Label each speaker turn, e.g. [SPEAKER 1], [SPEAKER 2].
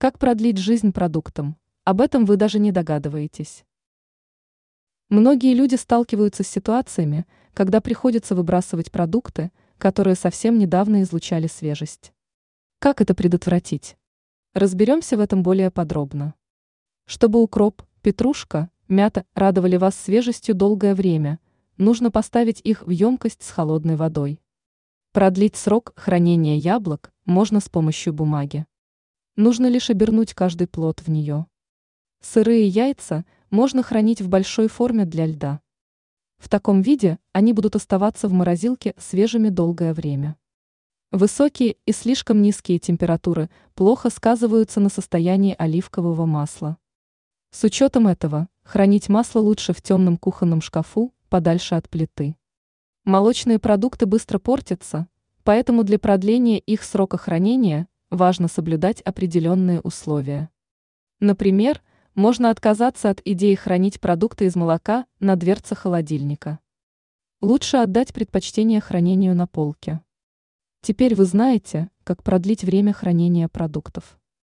[SPEAKER 1] Как продлить жизнь продуктам? Об этом вы даже не догадываетесь. Многие люди сталкиваются с ситуациями, когда приходится выбрасывать продукты, которые совсем недавно излучали свежесть. Как это предотвратить? Разберемся в этом более подробно. Чтобы укроп, петрушка, мята радовали вас свежестью долгое время, нужно поставить их в емкость с холодной водой. Продлить срок хранения яблок можно с помощью бумаги. Нужно лишь обернуть каждый плод в нее. Сырые яйца можно хранить в большой форме для льда. В таком виде они будут оставаться в морозилке свежими долгое время. Высокие и слишком низкие температуры плохо сказываются на состоянии оливкового масла. С учетом этого, хранить масло лучше в темном кухонном шкафу, подальше от плиты. Молочные продукты быстро портятся, поэтому для продления их срока хранения важно соблюдать определенные условия. Например, можно отказаться от идеи хранить продукты из молока на дверце холодильника. Лучше отдать предпочтение хранению на полке. Теперь вы знаете, как продлить время хранения продуктов.